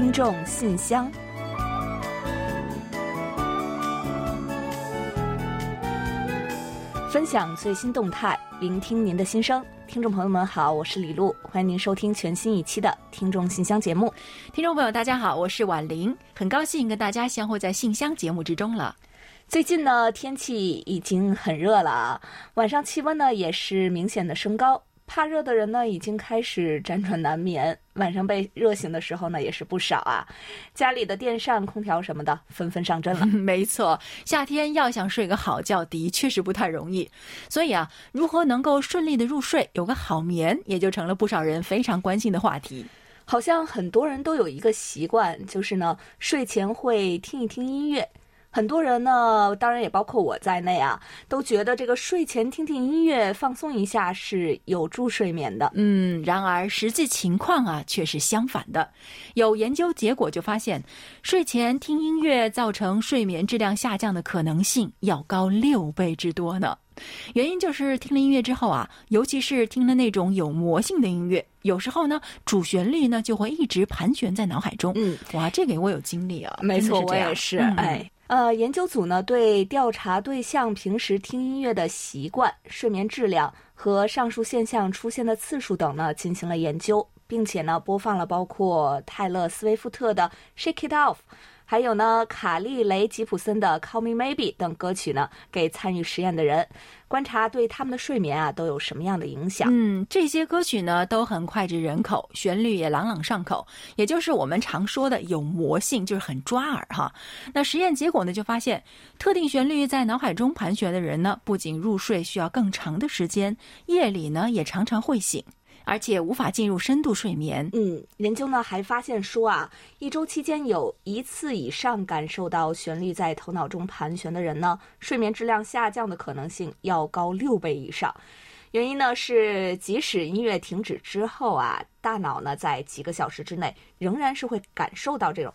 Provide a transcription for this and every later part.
听众信箱，分享最新动态，聆听您的心声。听众朋友们好，我是李璐，欢迎您收听全新一期的听众信箱节目。听众朋友，大家好，我是婉玲，很高兴跟大家相会在信箱节目之中了。最近呢，天气已经很热了啊，晚上气温呢也是明显的升高。怕热的人呢，已经开始辗转难眠，晚上被热醒的时候呢，也是不少啊。家里的电扇、空调什么的纷纷上阵了。没错，夏天要想睡个好觉，的确是不太容易。所以啊，如何能够顺利的入睡，有个好眠，也就成了不少人非常关心的话题。好像很多人都有一个习惯，就是呢，睡前会听一听音乐。很多人呢，当然也包括我在内啊，都觉得这个睡前听听音乐放松一下是有助睡眠的。嗯，然而实际情况啊却是相反的。有研究结果就发现，睡前听音乐造成睡眠质量下降的可能性要高六倍之多呢。原因就是听了音乐之后啊，尤其是听了那种有魔性的音乐，有时候呢主旋律呢就会一直盘旋在脑海中。嗯，哇，这个我有经历啊，没错，我也是，哎。呃，研究组呢对调查对象平时听音乐的习惯、睡眠质量和上述现象出现的次数等呢进行了研究，并且呢播放了包括泰勒·斯威夫特的《Shake It Off》。还有呢，卡利雷吉普森的《Call Me Maybe》等歌曲呢，给参与实验的人观察对他们的睡眠啊都有什么样的影响？嗯，这些歌曲呢都很脍炙人口，旋律也朗朗上口，也就是我们常说的有魔性，就是很抓耳哈。那实验结果呢就发现，特定旋律在脑海中盘旋的人呢，不仅入睡需要更长的时间，夜里呢也常常会醒。而且无法进入深度睡眠。嗯，研究呢还发现说啊，一周期间有一次以上感受到旋律在头脑中盘旋的人呢，睡眠质量下降的可能性要高六倍以上。原因呢是，即使音乐停止之后啊，大脑呢在几个小时之内仍然是会感受到这种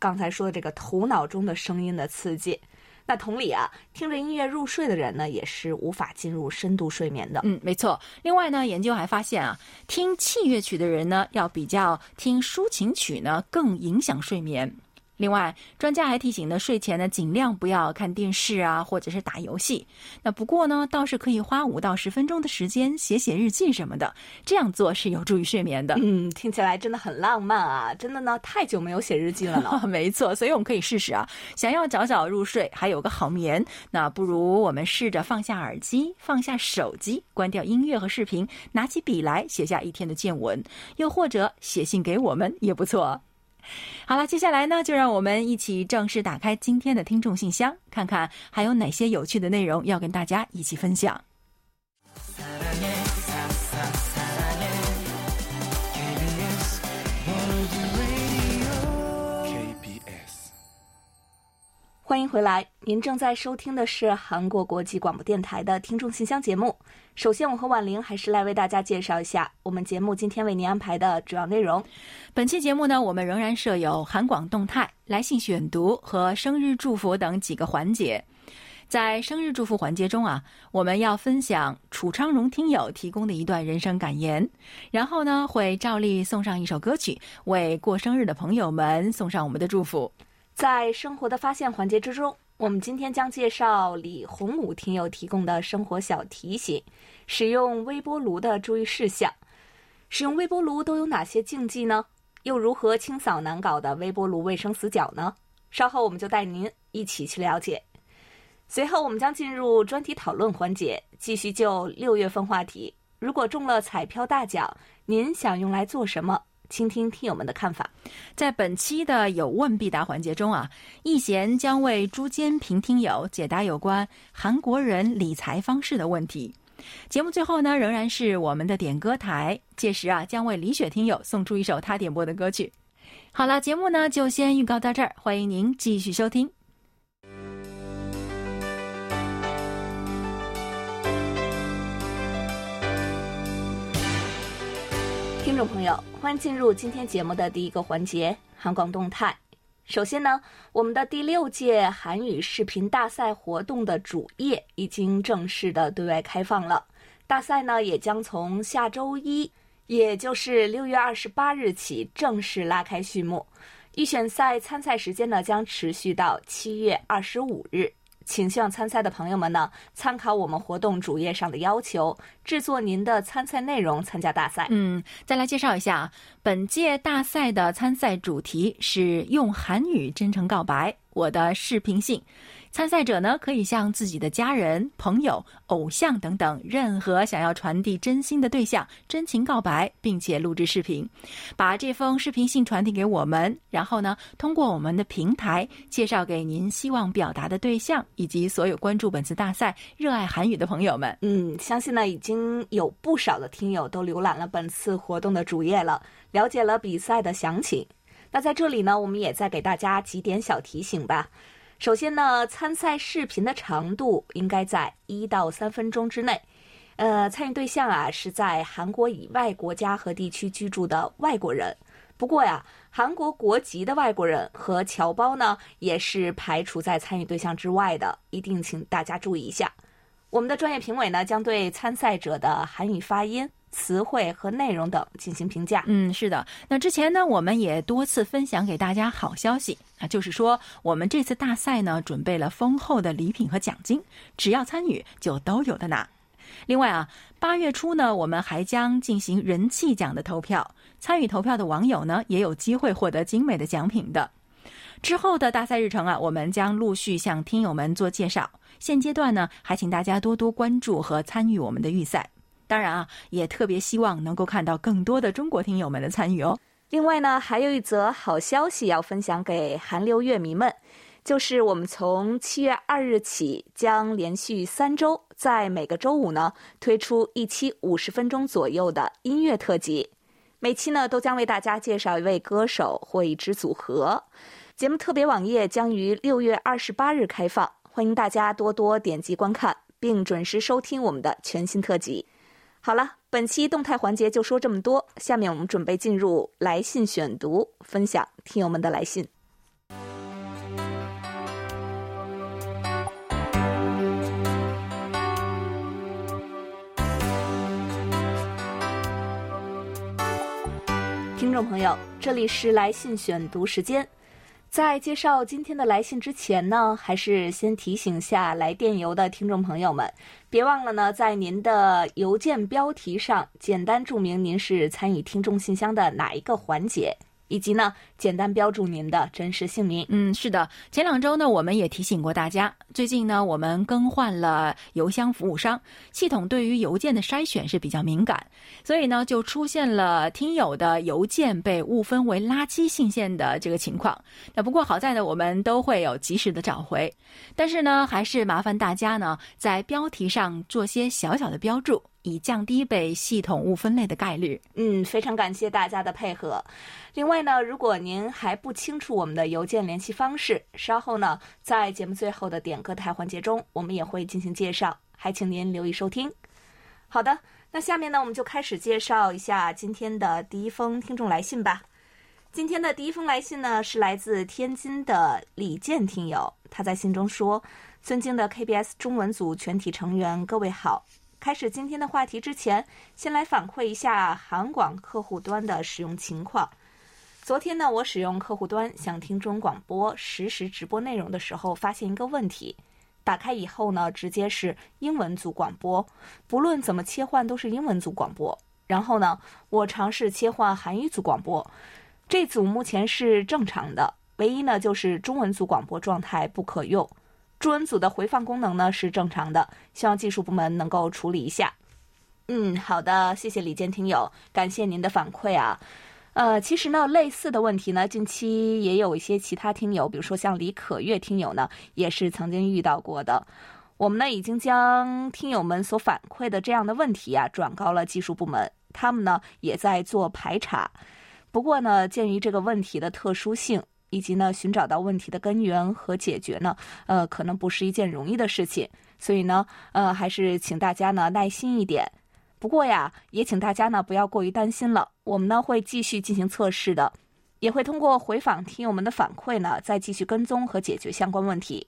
刚才说的这个头脑中的声音的刺激。那同理啊，听着音乐入睡的人呢，也是无法进入深度睡眠的。嗯，没错。另外呢，研究还发现啊，听器乐曲的人呢，要比较听抒情曲呢，更影响睡眠。另外，专家还提醒呢，睡前呢尽量不要看电视啊，或者是打游戏。那不过呢，倒是可以花五到十分钟的时间写写日记什么的，这样做是有助于睡眠的。嗯，听起来真的很浪漫啊！真的呢，太久没有写日记了呢。没错，所以我们可以试试啊。想要早早入睡，还有个好眠，那不如我们试着放下耳机，放下手机，关掉音乐和视频，拿起笔来写下一天的见闻，又或者写信给我们也不错。好了，接下来呢，就让我们一起正式打开今天的听众信箱，看看还有哪些有趣的内容要跟大家一起分享。欢迎回来，您正在收听的是韩国国际广播电台的听众信箱节目。首先，我和婉玲还是来为大家介绍一下我们节目今天为您安排的主要内容。本期节目呢，我们仍然设有韩广动态、来信选读和生日祝福等几个环节。在生日祝福环节中啊，我们要分享楚昌荣听友提供的一段人生感言，然后呢，会照例送上一首歌曲，为过生日的朋友们送上我们的祝福。在生活的发现环节之中，我们今天将介绍李洪武听友提供的生活小提醒：使用微波炉的注意事项。使用微波炉都有哪些禁忌呢？又如何清扫难搞的微波炉卫生死角呢？稍后我们就带您一起去了解。随后我们将进入专题讨论环节，继续就六月份话题：如果中了彩票大奖，您想用来做什么？倾听听友们的看法，在本期的有问必答环节中啊，易贤将为朱坚平听友解答有关韩国人理财方式的问题。节目最后呢，仍然是我们的点歌台，届时啊，将为李雪听友送出一首他点播的歌曲。好了，节目呢就先预告到这儿，欢迎您继续收听。听众朋友，欢迎进入今天节目的第一个环节——韩广动态。首先呢，我们的第六届韩语视频大赛活动的主页已经正式的对外开放了。大赛呢，也将从下周一，也就是六月二十八日起正式拉开序幕。预选赛参赛时间呢将持续到七月二十五日。请希望参赛的朋友们呢，参考我们活动主页上的要求，制作您的参赛内容，参加大赛。嗯，再来介绍一下啊，本届大赛的参赛主题是用韩语真诚告白，我的视频信。参赛者呢，可以向自己的家人、朋友、偶像等等任何想要传递真心的对象真情告白，并且录制视频，把这封视频信传递给我们，然后呢，通过我们的平台介绍给您希望表达的对象以及所有关注本次大赛、热爱韩语的朋友们。嗯，相信呢已经有不少的听友都浏览了本次活动的主页了，了解了比赛的详情。那在这里呢，我们也再给大家几点小提醒吧。首先呢，参赛视频的长度应该在一到三分钟之内。呃，参与对象啊是在韩国以外国家和地区居住的外国人。不过呀，韩国国籍的外国人和侨胞呢也是排除在参与对象之外的，一定请大家注意一下。我们的专业评委呢将对参赛者的韩语发音。词汇和内容等进行评价。嗯，是的。那之前呢，我们也多次分享给大家好消息，那就是说，我们这次大赛呢，准备了丰厚的礼品和奖金，只要参与就都有的拿。另外啊，八月初呢，我们还将进行人气奖的投票，参与投票的网友呢，也有机会获得精美的奖品的。之后的大赛日程啊，我们将陆续向听友们做介绍。现阶段呢，还请大家多多关注和参与我们的预赛。当然啊，也特别希望能够看到更多的中国听友们的参与哦。另外呢，还有一则好消息要分享给韩流乐迷们，就是我们从七月二日起，将连续三周在每个周五呢推出一期五十分钟左右的音乐特辑，每期呢都将为大家介绍一位歌手或一支组合。节目特别网页将于六月二十八日开放，欢迎大家多多点击观看，并准时收听我们的全新特辑。好了，本期动态环节就说这么多。下面我们准备进入来信选读，分享听友们的来信。听众朋友，这里是来信选读时间。在介绍今天的来信之前呢，还是先提醒下来电邮的听众朋友们，别忘了呢，在您的邮件标题上简单注明您是参与听众信箱的哪一个环节。以及呢，简单标注您的真实姓名。嗯，是的，前两周呢，我们也提醒过大家，最近呢，我们更换了邮箱服务商，系统对于邮件的筛选是比较敏感，所以呢，就出现了听友的邮件被误分为垃圾信件的这个情况。那不过好在呢，我们都会有及时的找回，但是呢，还是麻烦大家呢，在标题上做些小小的标注。以降低被系统误分类的概率。嗯，非常感谢大家的配合。另外呢，如果您还不清楚我们的邮件联系方式，稍后呢，在节目最后的点歌台环节中，我们也会进行介绍，还请您留意收听。好的，那下面呢，我们就开始介绍一下今天的第一封听众来信吧。今天的第一封来信呢，是来自天津的李健听友，他在信中说：“尊敬的 KBS 中文组全体成员，各位好。”开始今天的话题之前，先来反馈一下韩广客户端的使用情况。昨天呢，我使用客户端想听中广播实时直播内容的时候，发现一个问题：打开以后呢，直接是英文组广播，不论怎么切换都是英文组广播。然后呢，我尝试切换韩语组广播，这组目前是正常的，唯一呢就是中文组广播状态不可用。中文组的回放功能呢是正常的，希望技术部门能够处理一下。嗯，好的，谢谢李健听友，感谢您的反馈啊。呃，其实呢，类似的问题呢，近期也有一些其他听友，比如说像李可月听友呢，也是曾经遇到过的。我们呢已经将听友们所反馈的这样的问题啊，转告了技术部门，他们呢也在做排查。不过呢，鉴于这个问题的特殊性。以及呢，寻找到问题的根源和解决呢，呃，可能不是一件容易的事情，所以呢，呃，还是请大家呢耐心一点。不过呀，也请大家呢不要过于担心了，我们呢会继续进行测试的，也会通过回访听友们的反馈呢，再继续跟踪和解决相关问题。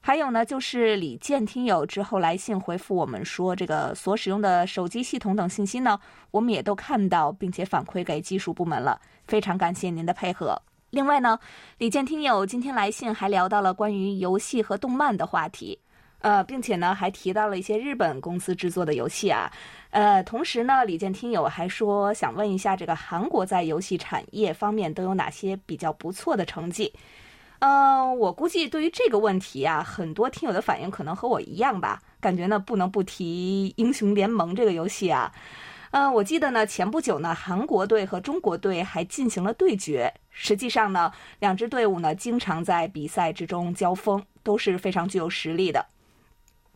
还有呢，就是李健听友之后来信回复我们说，这个所使用的手机系统等信息呢，我们也都看到并且反馈给技术部门了，非常感谢您的配合。另外呢，李健听友今天来信还聊到了关于游戏和动漫的话题，呃，并且呢还提到了一些日本公司制作的游戏啊，呃，同时呢，李健听友还说想问一下，这个韩国在游戏产业方面都有哪些比较不错的成绩？呃，我估计对于这个问题啊，很多听友的反应可能和我一样吧，感觉呢不能不提英雄联盟这个游戏啊。呃，我记得呢，前不久呢，韩国队和中国队还进行了对决。实际上呢，两支队伍呢经常在比赛之中交锋，都是非常具有实力的。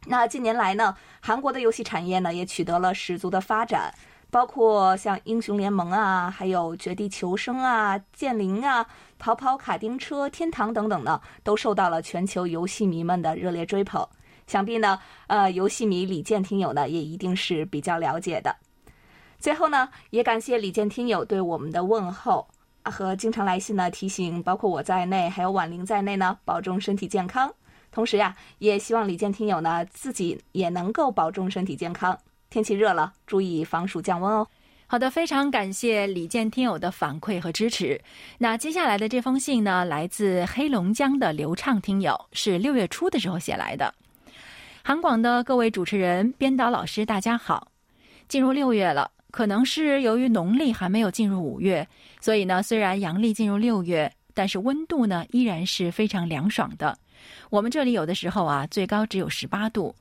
那近年来呢，韩国的游戏产业呢也取得了十足的发展，包括像英雄联盟啊，还有绝地求生啊、剑灵啊、跑跑卡丁车、天堂等等呢，都受到了全球游戏迷们的热烈追捧。想必呢，呃，游戏迷李健听友呢也一定是比较了解的。最后呢，也感谢李健听友对我们的问候和经常来信呢提醒，包括我在内，还有婉玲在内呢，保重身体健康。同时呀，也希望李健听友呢自己也能够保重身体健康。天气热了，注意防暑降温哦。好的，非常感谢李健听友的反馈和支持。那接下来的这封信呢，来自黑龙江的刘畅听友，是六月初的时候写来的。韩广的各位主持人、编导老师，大家好。进入六月了。可能是由于农历还没有进入五月，所以呢，虽然阳历进入六月，但是温度呢依然是非常凉爽的。我们这里有的时候啊，最高只有十八度。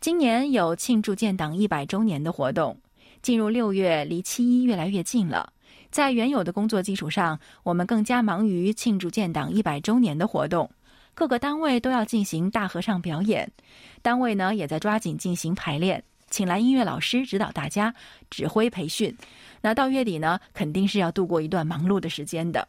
今年有庆祝建党一百周年的活动，进入六月，离七一越来越近了。在原有的工作基础上，我们更加忙于庆祝建党一百周年的活动，各个单位都要进行大合唱表演，单位呢也在抓紧进行排练。请来音乐老师指导大家指挥培训，那到月底呢，肯定是要度过一段忙碌的时间的。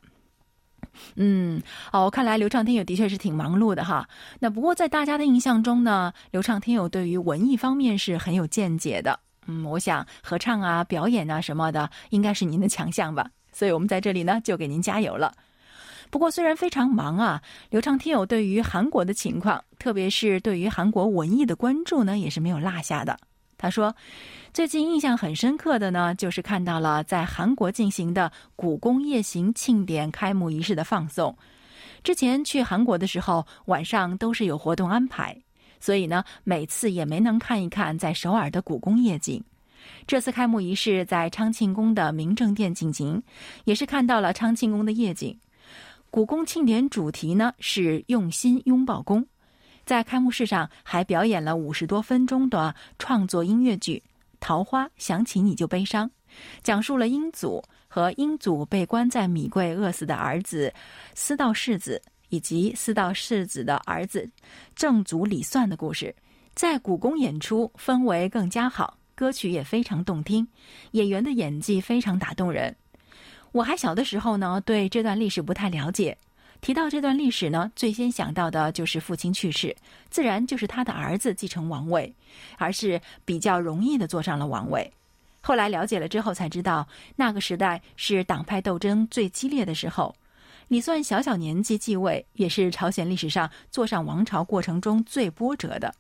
嗯，哦，看来刘畅听友的确是挺忙碌的哈。那不过在大家的印象中呢，刘畅听友对于文艺方面是很有见解的。嗯，我想合唱啊、表演啊什么的，应该是您的强项吧。所以我们在这里呢，就给您加油了。不过虽然非常忙啊，刘畅听友对于韩国的情况，特别是对于韩国文艺的关注呢，也是没有落下的。他说：“最近印象很深刻的呢，就是看到了在韩国进行的古宫夜行庆典开幕仪式的放送。之前去韩国的时候，晚上都是有活动安排，所以呢，每次也没能看一看在首尔的古宫夜景。这次开幕仪式在昌庆宫的明正殿进行，也是看到了昌庆宫的夜景。古宫庆典主题呢是用心拥抱宫。”在开幕式上还表演了五十多分钟的创作音乐剧《桃花想起你就悲伤》，讲述了英祖和英祖被关在米柜饿死的儿子思道世子以及思道世子的儿子正祖李算的故事。在故宫演出氛围更加好，歌曲也非常动听，演员的演技非常打动人。我还小的时候呢，对这段历史不太了解。提到这段历史呢，最先想到的就是父亲去世，自然就是他的儿子继承王位，而是比较容易的坐上了王位。后来了解了之后才知道，那个时代是党派斗争最激烈的时候。李算小小年纪继位，也是朝鲜历史上坐上王朝过程中最波折的。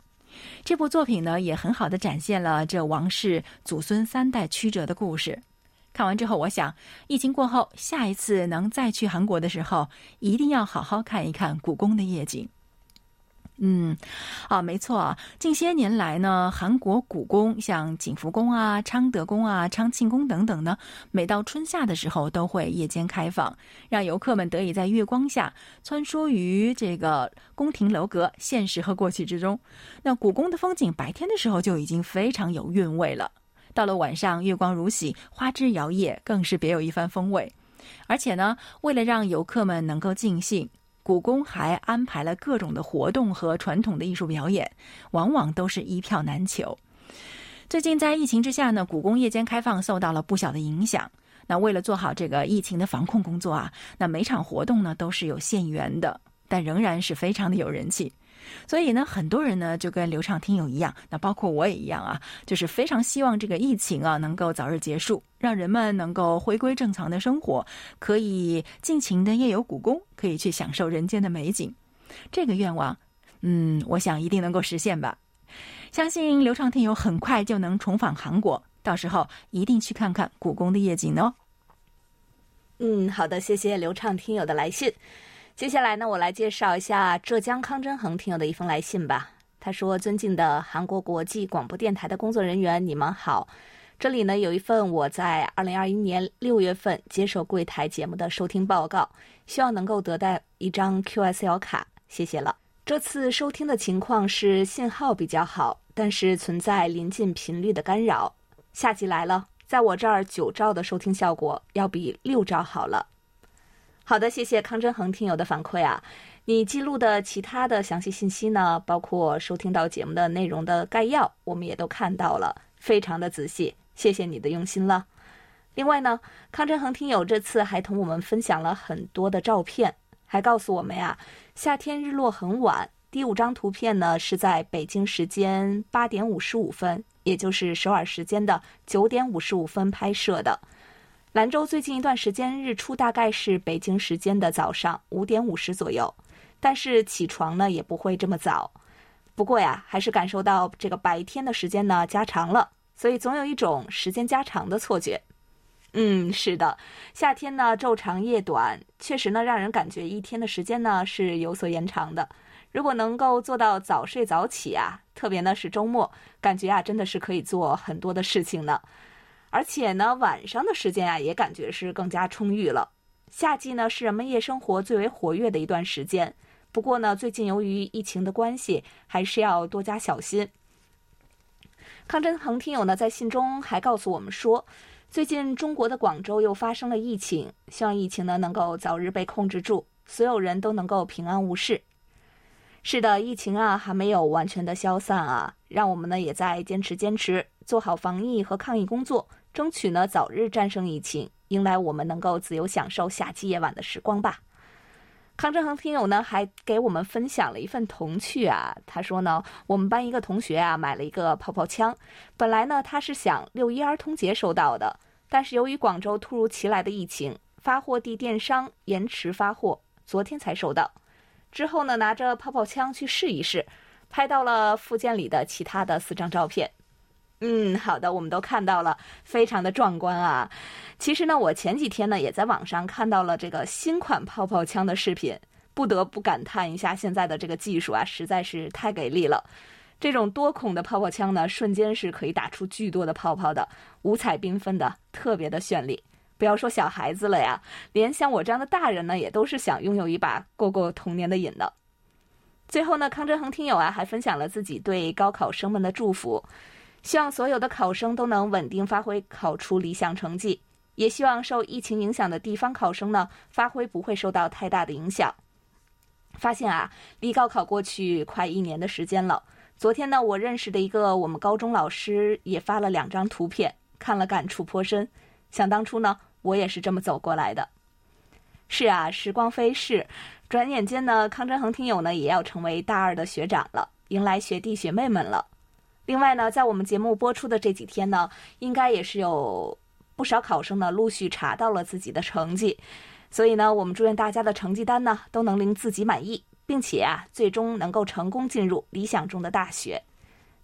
这部作品呢，也很好的展现了这王室祖孙三代曲折的故事。看完之后，我想，疫情过后，下一次能再去韩国的时候，一定要好好看一看故宫的夜景。嗯，啊，没错啊，近些年来呢，韩国故宫像景福宫啊、昌德宫啊、昌庆宫等等呢，每到春夏的时候都会夜间开放，让游客们得以在月光下穿梭于这个宫廷楼阁、现实和过去之中。那故宫的风景，白天的时候就已经非常有韵味了。到了晚上，月光如洗，花枝摇曳，更是别有一番风味。而且呢，为了让游客们能够尽兴，故宫还安排了各种的活动和传统的艺术表演，往往都是一票难求。最近在疫情之下呢，故宫夜间开放受到了不小的影响。那为了做好这个疫情的防控工作啊，那每场活动呢都是有限员的，但仍然是非常的有人气。所以呢，很多人呢就跟流畅听友一样，那包括我也一样啊，就是非常希望这个疫情啊能够早日结束，让人们能够回归正常的生活，可以尽情的夜游故宫，可以去享受人间的美景。这个愿望，嗯，我想一定能够实现吧。相信流畅听友很快就能重返韩国，到时候一定去看看故宫的夜景哦。嗯，好的，谢谢流畅听友的来信。接下来呢，我来介绍一下浙江康真恒听友的一封来信吧。他说：“尊敬的韩国国际广播电台的工作人员，你们好。这里呢有一份我在二零二一年六月份接受柜台节目的收听报告，希望能够得到一张 QSL 卡，谢谢了。这次收听的情况是信号比较好，但是存在临近频率的干扰。夏季来了，在我这儿九兆的收听效果要比六兆好了。好的，谢谢康振恒听友的反馈啊。你记录的其他的详细信息呢，包括收听到节目的内容的概要，我们也都看到了，非常的仔细。谢谢你的用心了。另外呢，康振恒听友这次还同我们分享了很多的照片，还告诉我们呀，夏天日落很晚。第五张图片呢是在北京时间八点五十五分，也就是首尔时间的九点五十五分拍摄的。兰州最近一段时间日出大概是北京时间的早上五点五十左右，但是起床呢也不会这么早。不过呀，还是感受到这个白天的时间呢加长了。所以总有一种时间加长的错觉。嗯，是的，夏天呢昼长夜短，确实呢让人感觉一天的时间呢是有所延长的。如果能够做到早睡早起啊，特别呢是周末，感觉啊真的是可以做很多的事情呢。而且呢晚上的时间啊也感觉是更加充裕了。夏季呢是人们夜生活最为活跃的一段时间。不过呢最近由于疫情的关系，还是要多加小心。康真恒听友呢，在信中还告诉我们说，最近中国的广州又发生了疫情，希望疫情呢能够早日被控制住，所有人都能够平安无事。是的，疫情啊还没有完全的消散啊，让我们呢也在坚持坚持，做好防疫和抗疫工作，争取呢早日战胜疫情，迎来我们能够自由享受夏季夜晚的时光吧。康振恒听友呢，还给我们分享了一份童趣啊。他说呢，我们班一个同学啊，买了一个泡泡枪。本来呢，他是想六一儿童节收到的，但是由于广州突如其来的疫情，发货地电商延迟发货，昨天才收到。之后呢，拿着泡泡枪去试一试，拍到了附件里的其他的四张照片。嗯，好的，我们都看到了，非常的壮观啊。其实呢，我前几天呢也在网上看到了这个新款泡泡枪的视频，不得不感叹一下现在的这个技术啊，实在是太给力了。这种多孔的泡泡枪呢，瞬间是可以打出巨多的泡泡的，五彩缤纷的，特别的绚丽。不要说小孩子了呀，连像我这样的大人呢，也都是想拥有一把过过童年的瘾的。最后呢，康振恒听友啊，还分享了自己对高考生们的祝福。希望所有的考生都能稳定发挥，考出理想成绩。也希望受疫情影响的地方考生呢，发挥不会受到太大的影响。发现啊，离高考过去快一年的时间了。昨天呢，我认识的一个我们高中老师也发了两张图片，看了感触颇深。想当初呢，我也是这么走过来的。是啊，时光飞逝，转眼间呢，康振恒听友呢也要成为大二的学长了，迎来学弟学妹们了。另外呢，在我们节目播出的这几天呢，应该也是有不少考生呢陆续查到了自己的成绩，所以呢，我们祝愿大家的成绩单呢都能令自己满意，并且啊，最终能够成功进入理想中的大学。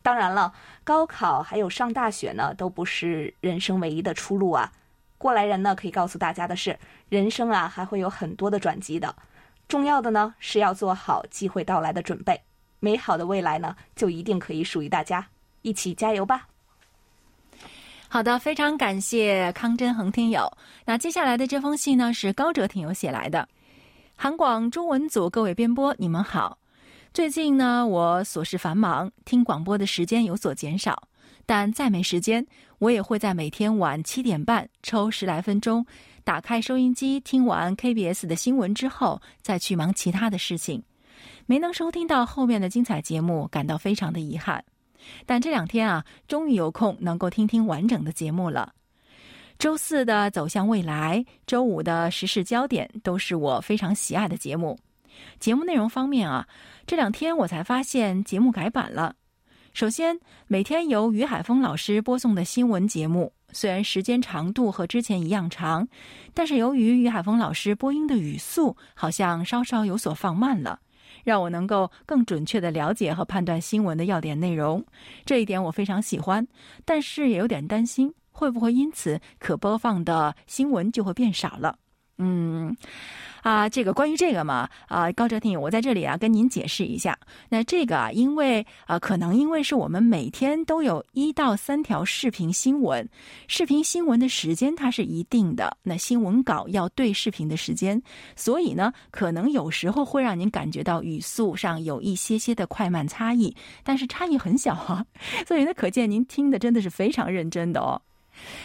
当然了，高考还有上大学呢，都不是人生唯一的出路啊。过来人呢可以告诉大家的是，人生啊还会有很多的转机的，重要的呢是要做好机会到来的准备。美好的未来呢，就一定可以属于大家，一起加油吧！好的，非常感谢康真恒听友。那接下来的这封信呢，是高哲听友写来的。韩广中文组各位编播，你们好。最近呢，我琐事繁忙，听广播的时间有所减少，但再没时间，我也会在每天晚七点半抽十来分钟，打开收音机，听完 KBS 的新闻之后，再去忙其他的事情。没能收听到后面的精彩节目，感到非常的遗憾。但这两天啊，终于有空能够听听完整的节目了。周四的走向未来，周五的时事焦点，都是我非常喜爱的节目。节目内容方面啊，这两天我才发现节目改版了。首先，每天由于海峰老师播送的新闻节目，虽然时间长度和之前一样长，但是由于于海峰老师播音的语速好像稍稍有所放慢了。让我能够更准确的了解和判断新闻的要点内容，这一点我非常喜欢，但是也有点担心，会不会因此可播放的新闻就会变少了？嗯。啊，这个关于这个嘛，啊，高哲听友，我在这里啊跟您解释一下。那这个啊，因为啊，可能因为是我们每天都有一到三条视频新闻，视频新闻的时间它是一定的，那新闻稿要对视频的时间，所以呢，可能有时候会让您感觉到语速上有一些些的快慢差异，但是差异很小啊，所以呢，可见您听的真的是非常认真的哦。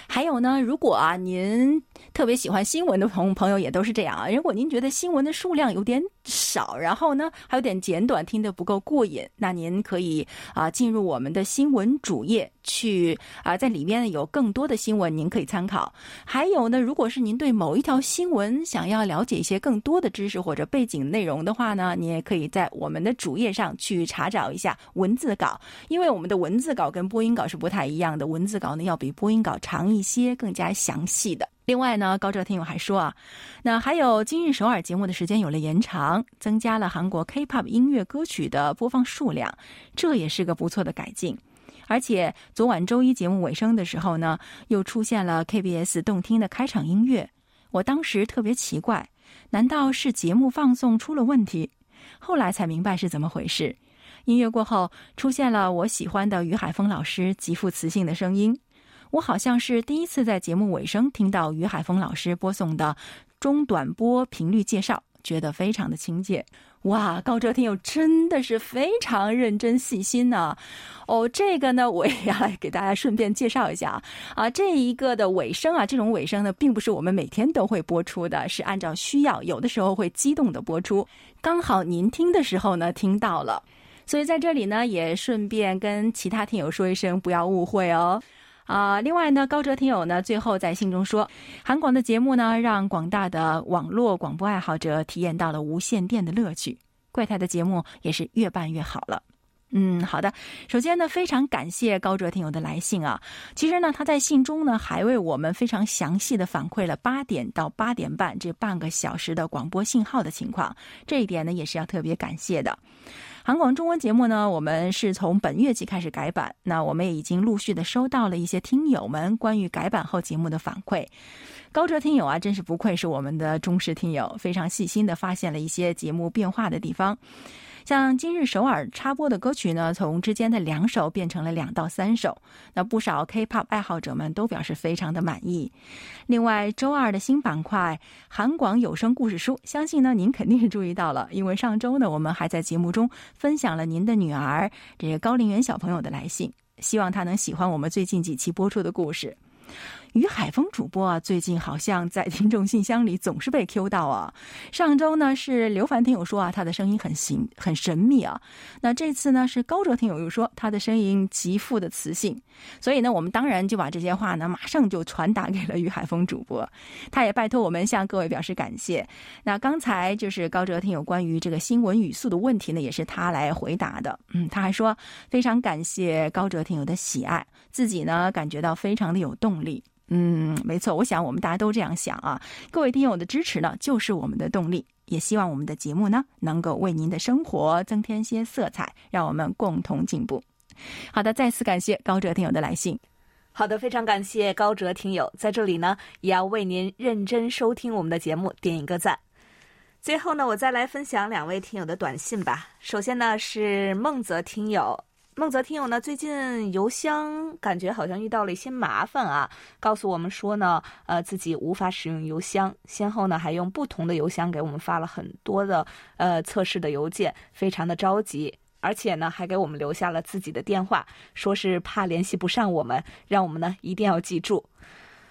还有呢，如果啊您特别喜欢新闻的朋朋友也都是这样啊。如果您觉得新闻的数量有点少，然后呢还有点简短，听得不够过瘾，那您可以啊进入我们的新闻主页去啊，在里面有更多的新闻您可以参考。还有呢，如果是您对某一条新闻想要了解一些更多的知识或者背景内容的话呢，你也可以在我们的主页上去查找一下文字稿，因为我们的文字稿跟播音稿是不太一样的，文字稿呢要比播音稿。长一些，更加详细的。另外呢，高哲听友还说啊，那还有今日首尔节目的时间有了延长，增加了韩国 K-pop 音乐歌曲的播放数量，这也是个不错的改进。而且昨晚周一节目尾声的时候呢，又出现了 KBS 动听的开场音乐，我当时特别奇怪，难道是节目放送出了问题？后来才明白是怎么回事。音乐过后，出现了我喜欢的于海峰老师极富磁性的声音。我好像是第一次在节目尾声听到于海峰老师播送的中短波频率介绍，觉得非常的亲切。哇，高哲听友真的是非常认真细心呢。哦，这个呢，我也要来给大家顺便介绍一下啊。啊，这一个的尾声啊，这种尾声呢，并不是我们每天都会播出的，是按照需要，有的时候会激动的播出。刚好您听的时候呢，听到了，所以在这里呢，也顺便跟其他听友说一声，不要误会哦。啊，另外呢，高哲听友呢，最后在信中说，韩广的节目呢，让广大的网络广播爱好者体验到了无线电的乐趣。怪胎的节目也是越办越好了。嗯，好的。首先呢，非常感谢高哲听友的来信啊。其实呢，他在信中呢，还为我们非常详细的反馈了八点到八点半这半个小时的广播信号的情况。这一点呢，也是要特别感谢的。韩广中文节目呢，我们是从本月起开始改版。那我们也已经陆续的收到了一些听友们关于改版后节目的反馈。高哲听友啊，真是不愧是我们的忠实听友，非常细心的发现了一些节目变化的地方。像今日首尔插播的歌曲呢，从之间的两首变成了两到三首，那不少 K-pop 爱好者们都表示非常的满意。另外，周二的新板块韩广有声故事书，相信呢您肯定是注意到了，因为上周呢我们还在节目中分享了您的女儿这个高陵园小朋友的来信，希望她能喜欢我们最近几期播出的故事。于海峰主播啊，最近好像在听众信箱里总是被 Q 到啊。上周呢是刘凡听友说啊，他的声音很行很神秘啊。那这次呢是高哲听友又说他的声音极富的磁性，所以呢我们当然就把这些话呢马上就传达给了于海峰主播，他也拜托我们向各位表示感谢。那刚才就是高哲听友关于这个新闻语速的问题呢，也是他来回答的。嗯，他还说非常感谢高哲听友的喜爱，自己呢感觉到非常的有动力。嗯，没错，我想我们大家都这样想啊。各位听友的支持呢，就是我们的动力。也希望我们的节目呢，能够为您的生活增添些色彩，让我们共同进步。好的，再次感谢高哲听友的来信。好的，非常感谢高哲听友，在这里呢，也要为您认真收听我们的节目点一个赞。最后呢，我再来分享两位听友的短信吧。首先呢，是孟泽听友。孟泽听友呢，最近邮箱感觉好像遇到了一些麻烦啊，告诉我们说呢，呃，自己无法使用邮箱，先后呢还用不同的邮箱给我们发了很多的呃测试的邮件，非常的着急，而且呢还给我们留下了自己的电话，说是怕联系不上我们，让我们呢一定要记住。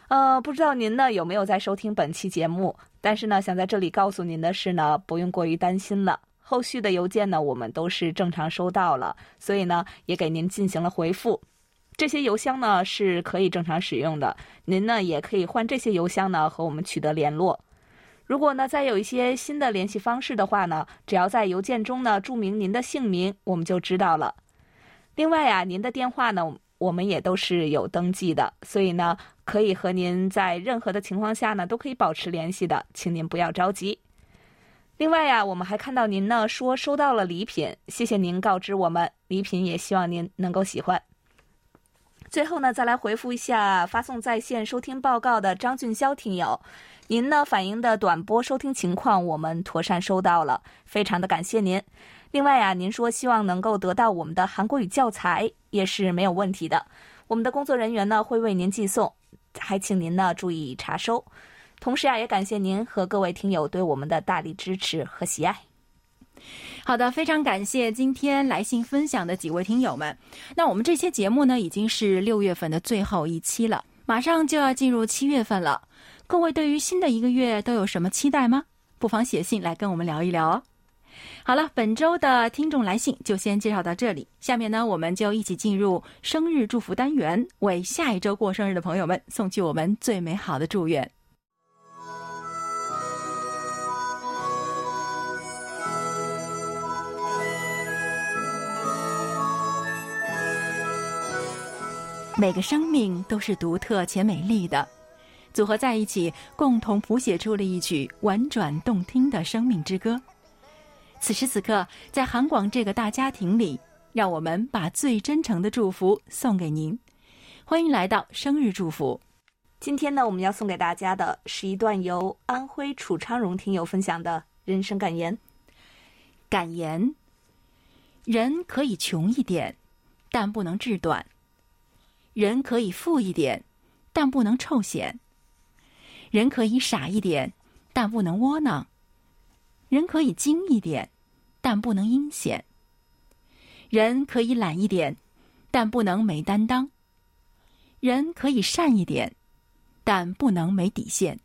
呃，不知道您呢有没有在收听本期节目？但是呢，想在这里告诉您的是呢，不用过于担心了。后续的邮件呢，我们都是正常收到了，所以呢，也给您进行了回复。这些邮箱呢是可以正常使用的，您呢也可以换这些邮箱呢和我们取得联络。如果呢再有一些新的联系方式的话呢，只要在邮件中呢注明您的姓名，我们就知道了。另外啊，您的电话呢，我们也都是有登记的，所以呢，可以和您在任何的情况下呢都可以保持联系的，请您不要着急。另外呀，我们还看到您呢说收到了礼品，谢谢您告知我们礼品，也希望您能够喜欢。最后呢，再来回复一下发送在线收听报告的张俊霄听友，您呢反映的短波收听情况，我们妥善收到了，非常的感谢您。另外啊，您说希望能够得到我们的韩国语教材，也是没有问题的。我们的工作人员呢会为您寄送，还请您呢注意查收。同时啊，也感谢您和各位听友对我们的大力支持和喜爱。好的，非常感谢今天来信分享的几位听友们。那我们这期节目呢，已经是六月份的最后一期了，马上就要进入七月份了。各位对于新的一个月都有什么期待吗？不妨写信来跟我们聊一聊哦。好了，本周的听众来信就先介绍到这里。下面呢，我们就一起进入生日祝福单元，为下一周过生日的朋友们送去我们最美好的祝愿。每个生命都是独特且美丽的，组合在一起，共同谱写出了一曲婉转动听的生命之歌。此时此刻，在韩广这个大家庭里，让我们把最真诚的祝福送给您。欢迎来到生日祝福。今天呢，我们要送给大家的是一段由安徽楚昌荣听友分享的人生感言。感言：人可以穷一点，但不能志短。人可以富一点，但不能臭显；人可以傻一点，但不能窝囊；人可以精一点，但不能阴险；人可以懒一点，但不能没担当；人可以善一点，但不能没底线。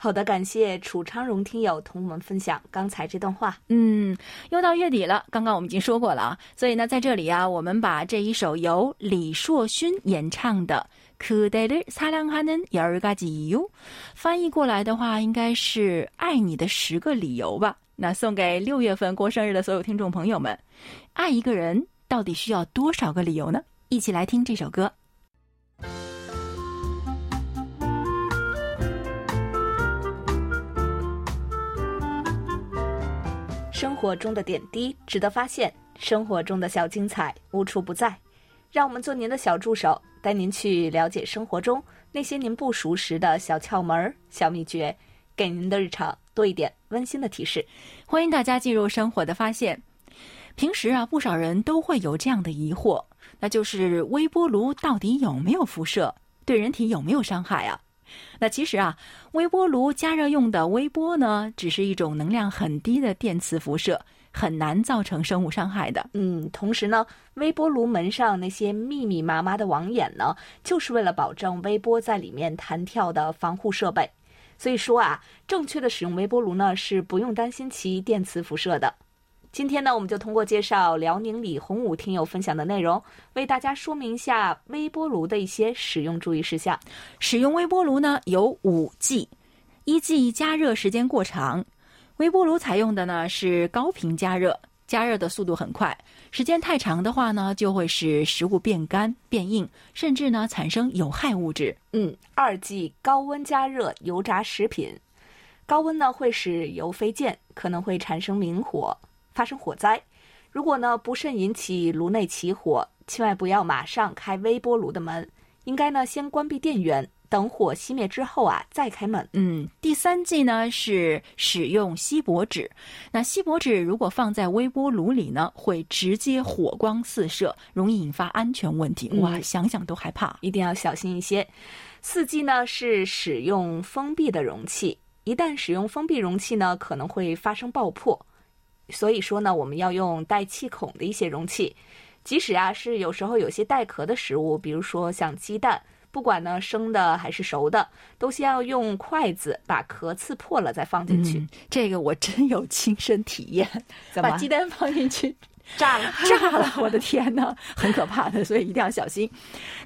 好的，感谢楚昌荣听友同我们分享刚才这段话。嗯，又到月底了，刚刚我们已经说过了啊，所以呢，在这里啊，我们把这一首由李硕勋演唱的《그대를사랑하는열가지이유》翻译过来的话，应该是“爱你的十个理由”吧。那送给六月份过生日的所有听众朋友们，爱一个人到底需要多少个理由呢？一起来听这首歌。 生活中的点滴值得发现，生活中的小精彩无处不在。让我们做您的小助手，带您去了解生活中那些您不熟识的小窍门、小秘诀，给您的日常多一点温馨的提示。欢迎大家进入生活的发现。平时啊，不少人都会有这样的疑惑，那就是微波炉到底有没有辐射，对人体有没有伤害啊？那其实啊，微波炉加热用的微波呢，只是一种能量很低的电磁辐射，很难造成生物伤害的。嗯，同时呢，微波炉门上那些密密麻麻的网眼呢，就是为了保证微波在里面弹跳的防护设备。所以说啊，正确的使用微波炉呢，是不用担心其电磁辐射的。今天呢，我们就通过介绍辽宁李洪武听友分享的内容，为大家说明一下微波炉的一些使用注意事项。使用微波炉呢有五忌：一忌加热时间过长。微波炉采用的呢是高频加热，加热的速度很快，时间太长的话呢，就会使食物变干、变硬，甚至呢产生有害物质。嗯，二忌高温加热油炸食品，高温呢会使油飞溅，可能会产生明火。发生火灾，如果呢不慎引起炉内起火，千万不要马上开微波炉的门，应该呢先关闭电源，等火熄灭之后啊再开门。嗯，第三忌呢是使用锡箔纸，那锡箔纸如果放在微波炉里呢，会直接火光四射，容易引发安全问题。哇，想想都害怕，一定要小心一些。四忌呢是使用封闭的容器，一旦使用封闭容器呢，可能会发生爆破。所以说呢，我们要用带气孔的一些容器，即使啊是有时候有些带壳的食物，比如说像鸡蛋，不管呢生的还是熟的，都先要用筷子把壳刺破了再放进去。这个我真有亲身体验，把鸡蛋放进去。炸了，炸了！我的天呐，很可怕的，所以一定要小心。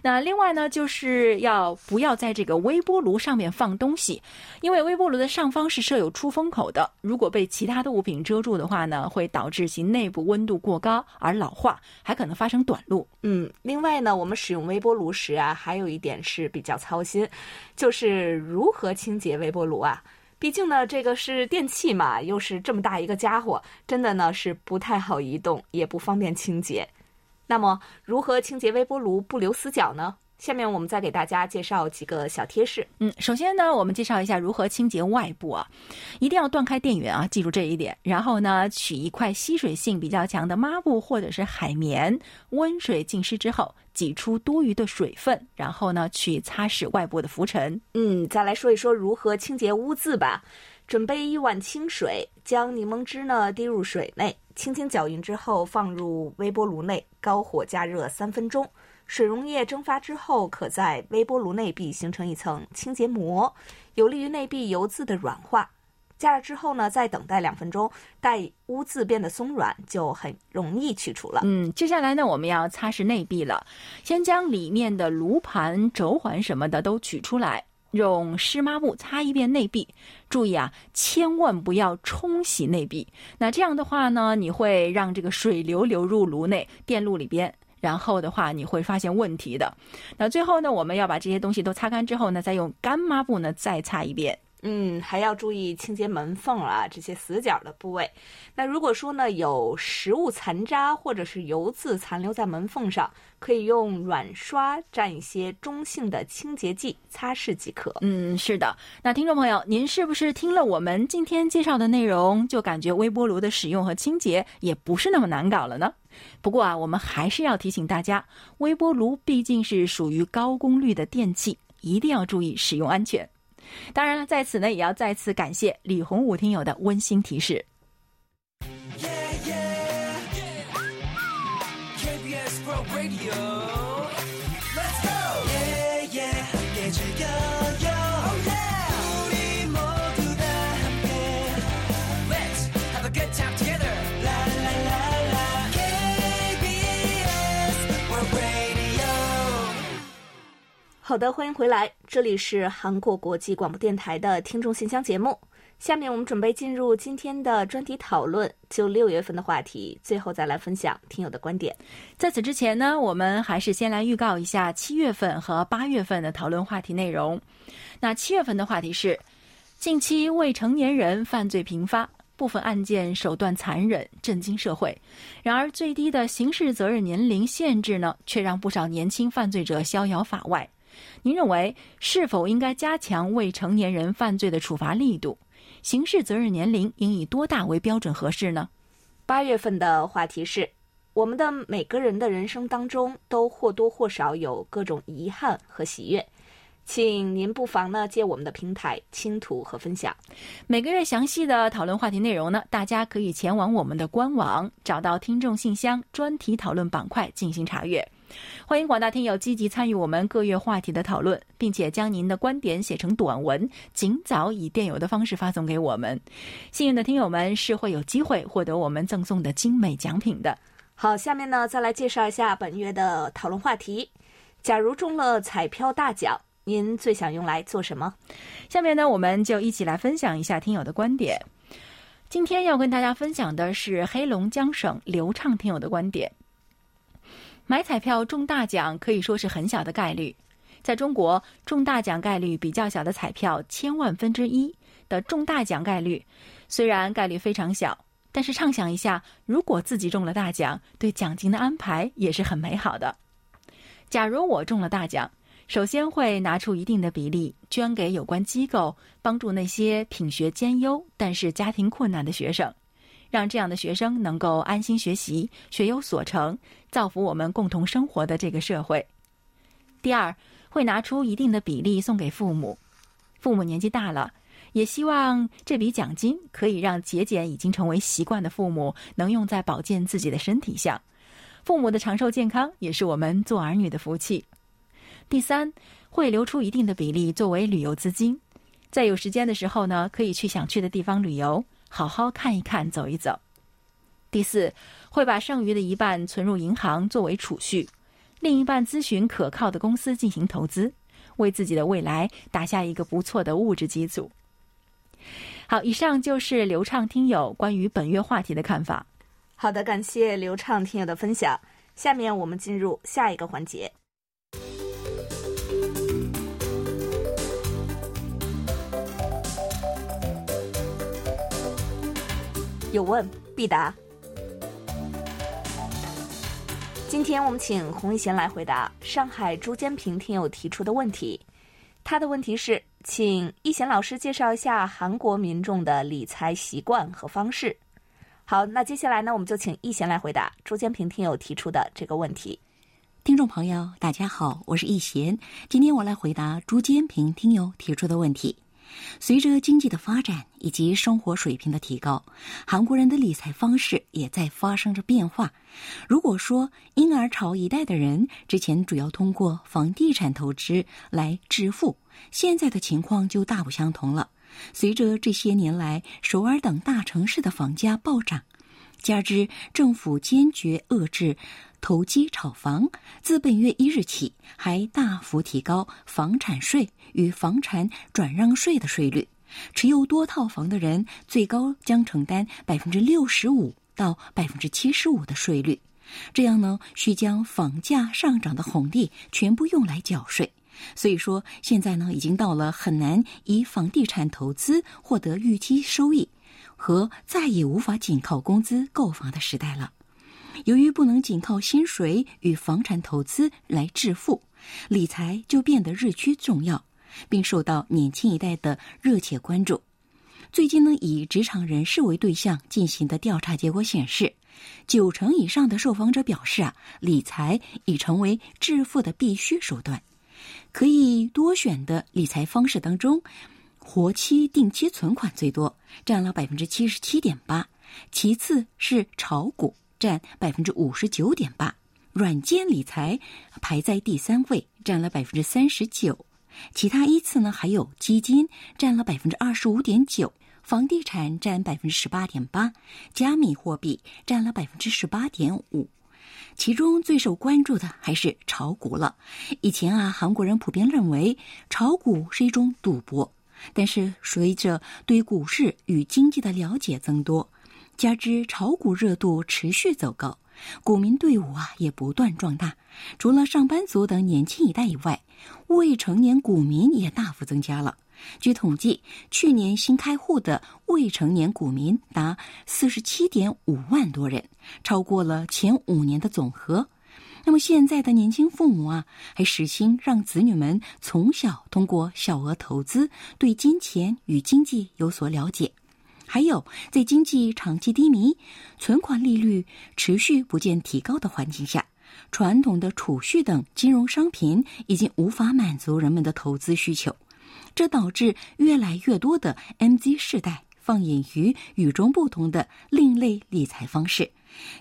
那另外呢，就是要不要在这个微波炉上面放东西，因为微波炉的上方是设有出风口的，如果被其他的物品遮住的话呢，会导致其内部温度过高而老化，还可能发生短路。嗯，另外呢，我们使用微波炉时啊，还有一点是比较操心，就是如何清洁微波炉啊。毕竟呢，这个是电器嘛，又是这么大一个家伙，真的呢是不太好移动，也不方便清洁。那么，如何清洁微波炉不留死角呢？下面我们再给大家介绍几个小贴士。嗯，首先呢，我们介绍一下如何清洁外部啊，一定要断开电源啊，记住这一点。然后呢，取一块吸水性比较强的抹布或者是海绵，温水浸湿之后，挤出多余的水分，然后呢，去擦拭外部的浮尘。嗯，再来说一说如何清洁污渍吧。准备一碗清水，将柠檬汁呢滴入水内，轻轻搅匀之后，放入微波炉内，高火加热三分钟。水溶液蒸发之后，可在微波炉内壁形成一层清洁膜，有利于内壁油渍的软化。加热之后呢，再等待两分钟，待污渍变得松软，就很容易去除了。嗯，接下来呢，我们要擦拭内壁了。先将里面的炉盘、轴环什么的都取出来，用湿抹布擦一遍内壁。注意啊，千万不要冲洗内壁。那这样的话呢，你会让这个水流流入炉内电路里边。然后的话，你会发现问题的。那最后呢，我们要把这些东西都擦干之后呢，再用干抹布呢再擦一遍。嗯，还要注意清洁门缝啊，这些死角的部位。那如果说呢有食物残渣或者是油渍残留在门缝上，可以用软刷蘸一些中性的清洁剂擦拭即可。嗯，是的。那听众朋友，您是不是听了我们今天介绍的内容，就感觉微波炉的使用和清洁也不是那么难搞了呢？不过啊，我们还是要提醒大家，微波炉毕竟是属于高功率的电器，一定要注意使用安全。当然了，在此呢，也要再次感谢李洪武听友的温馨提示。好的，欢迎回来，这里是韩国国际广播电台的听众信箱节目。下面我们准备进入今天的专题讨论，就六月份的话题，最后再来分享听友的观点。在此之前呢，我们还是先来预告一下七月份和八月份的讨论话题内容。那七月份的话题是：近期未成年人犯罪频发，部分案件手段残忍，震惊社会。然而，最低的刑事责任年龄限制呢，却让不少年轻犯罪者逍遥法外。您认为是否应该加强未成年人犯罪的处罚力度？刑事责任年龄应以多大为标准合适呢？八月份的话题是：我们的每个人的人生当中都或多或少有各种遗憾和喜悦，请您不妨呢借我们的平台倾吐和分享。每个月详细的讨论话题内容呢，大家可以前往我们的官网，找到听众信箱专题讨论板块进行查阅。欢迎广大听友积极参与我们各月话题的讨论，并且将您的观点写成短文，尽早以电邮的方式发送给我们。幸运的听友们是会有机会获得我们赠送的精美奖品的。好，下面呢再来介绍一下本月的讨论话题：假如中了彩票大奖，您最想用来做什么？下面呢我们就一起来分享一下听友的观点。今天要跟大家分享的是黑龙江省流畅听友的观点。买彩票中大奖可以说是很小的概率，在中国中大奖概率比较小的彩票千万分之一的中大奖概率，虽然概率非常小，但是畅想一下，如果自己中了大奖，对奖金的安排也是很美好的。假如我中了大奖，首先会拿出一定的比例捐给有关机构，帮助那些品学兼优但是家庭困难的学生。让这样的学生能够安心学习，学有所成，造福我们共同生活的这个社会。第二，会拿出一定的比例送给父母，父母年纪大了，也希望这笔奖金可以让节俭已经成为习惯的父母能用在保健自己的身体上。父母的长寿健康也是我们做儿女的福气。第三，会留出一定的比例作为旅游资金，在有时间的时候呢，可以去想去的地方旅游。好好看一看，走一走。第四，会把剩余的一半存入银行作为储蓄，另一半咨询可靠的公司进行投资，为自己的未来打下一个不错的物质基础。好，以上就是流畅听友关于本月话题的看法。好的，感谢流畅听友的分享。下面我们进入下一个环节。有问必答。今天我们请洪一贤来回答上海朱坚平听友提出的问题。他的问题是，请一贤老师介绍一下韩国民众的理财习惯和方式。好，那接下来呢，我们就请一贤来回答朱坚平听友提出的这个问题。听众朋友，大家好，我是易贤，今天我来回答朱坚平听友提出的问题。随着经济的发展以及生活水平的提高，韩国人的理财方式也在发生着变化。如果说婴儿潮一代的人之前主要通过房地产投资来致富，现在的情况就大不相同了。随着这些年来首尔等大城市的房价暴涨，加之政府坚决遏制。投机炒房，自本月一日起还大幅提高房产税与房产转让税的税率，持有多套房的人最高将承担百分之六十五到百分之七十五的税率。这样呢，需将房价上涨的红利全部用来缴税。所以说，现在呢，已经到了很难以房地产投资获得预期收益，和再也无法仅靠工资购房的时代了。由于不能仅靠薪水与房产投资来致富，理财就变得日趋重要，并受到年轻一代的热切关注。最近呢，以职场人士为对象进行的调查结果显示，九成以上的受访者表示啊，理财已成为致富的必须手段。可以多选的理财方式当中，活期定期存款最多，占了百分之七十七点八，其次是炒股。占百分之五十九点八，软件理财排在第三位，占了百分之三十九。其他依次呢还有基金占了百分之二十五点九，房地产占百分之十八点八，加密货币占了百分之十八点五。其中最受关注的还是炒股了。以前啊，韩国人普遍认为炒股是一种赌博，但是随着对股市与经济的了解增多。加之炒股热度持续走高，股民队伍啊也不断壮大。除了上班族等年轻一代以外，未成年股民也大幅增加了。据统计，去年新开户的未成年股民达四十七点五万多人，超过了前五年的总和。那么现在的年轻父母啊，还实心让子女们从小通过小额投资，对金钱与经济有所了解。还有，在经济长期低迷、存款利率持续不见提高的环境下，传统的储蓄等金融商品已经无法满足人们的投资需求，这导致越来越多的 MZ 世代放眼于与众不同的另类理财方式。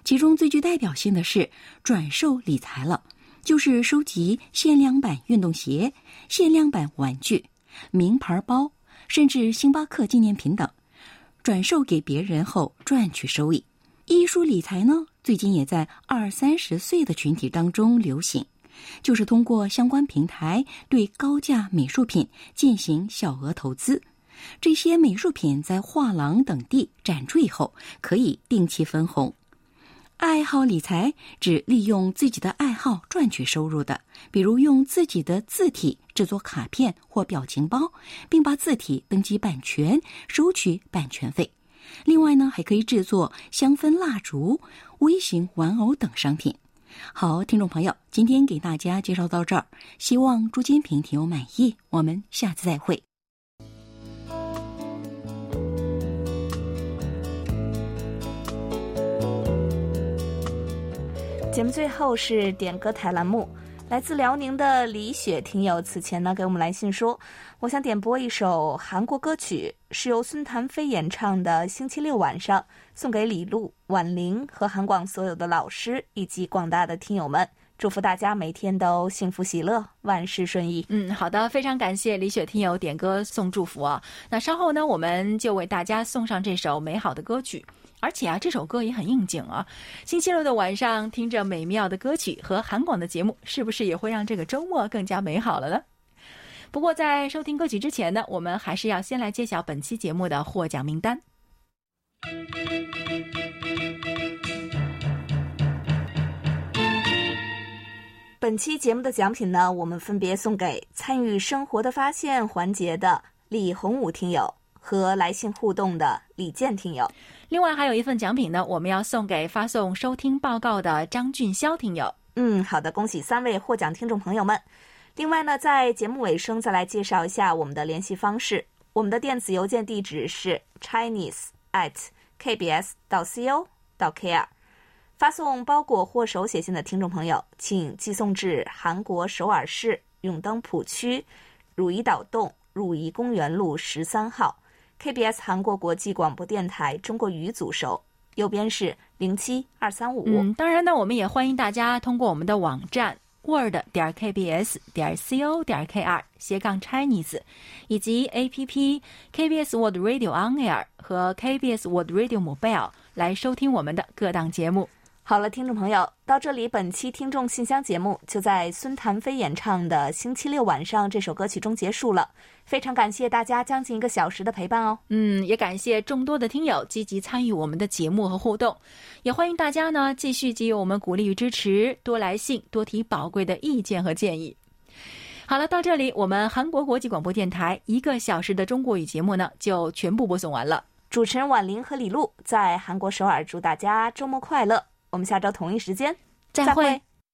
其中最具代表性的是转售理财了，就是收集限量版运动鞋、限量版玩具、名牌包，甚至星巴克纪念品等。转售给别人后赚取收益，艺术理财呢，最近也在二三十岁的群体当中流行，就是通过相关平台对高价美术品进行小额投资，这些美术品在画廊等地展出以后，可以定期分红。爱好理财，指利用自己的爱好赚取收入的，比如用自己的字体制作卡片或表情包，并把字体登记版权，收取版权费。另外呢，还可以制作香氛蜡烛、微型玩偶等商品。好，听众朋友，今天给大家介绍到这儿，希望朱金平听友满意。我们下次再会。节目最后是点歌台栏目，来自辽宁的李雪听友此前呢给我们来信说，我想点播一首韩国歌曲，是由孙谭飞演唱的《星期六晚上》，送给李璐、婉玲和韩广所有的老师以及广大的听友们，祝福大家每天都幸福喜乐，万事顺意。嗯，好的，非常感谢李雪听友点歌送祝福啊。那稍后呢，我们就为大家送上这首美好的歌曲。而且啊，这首歌也很应景啊！星期六的晚上，听着美妙的歌曲和韩广的节目，是不是也会让这个周末更加美好了呢？不过在收听歌曲之前呢，我们还是要先来揭晓本期节目的获奖名单。本期节目的奖品呢，我们分别送给参与“生活的发现”环节的李洪武听友和来信互动的李健听友。另外还有一份奖品呢，我们要送给发送收听报告的张俊霄听友。嗯，好的，恭喜三位获奖听众朋友们。另外呢，在节目尾声再来介绍一下我们的联系方式。我们的电子邮件地址是 chinese at kbs 到 co 到 kr。发送包裹或手写信的听众朋友，请寄送至韩国首尔市永登浦区汝矣岛洞汝矣公园路十三号 KBS 韩国国际广播电台中国语组收，右边是零七二三五。嗯，当然呢，我们也欢迎大家通过我们的网站。word 点 kbs 点 co 点 kr 斜杠 Chinese，以及 A P P KBS World Radio On Air 和 KBS World Radio Mobile 来收听我们的各档节目。好了，听众朋友，到这里，本期听众信箱节目就在孙谭飞演唱的《星期六晚上》这首歌曲中结束了。非常感谢大家将近一个小时的陪伴哦。嗯，也感谢众多的听友积极参与我们的节目和互动，也欢迎大家呢继续给予我们鼓励与支持，多来信，多提宝贵的意见和建议。好了，到这里，我们韩国国际广播电台一个小时的中国语节目呢就全部播送完了。主持人婉玲和李璐在韩国首尔，祝大家周末快乐。我们下周同一时间再会。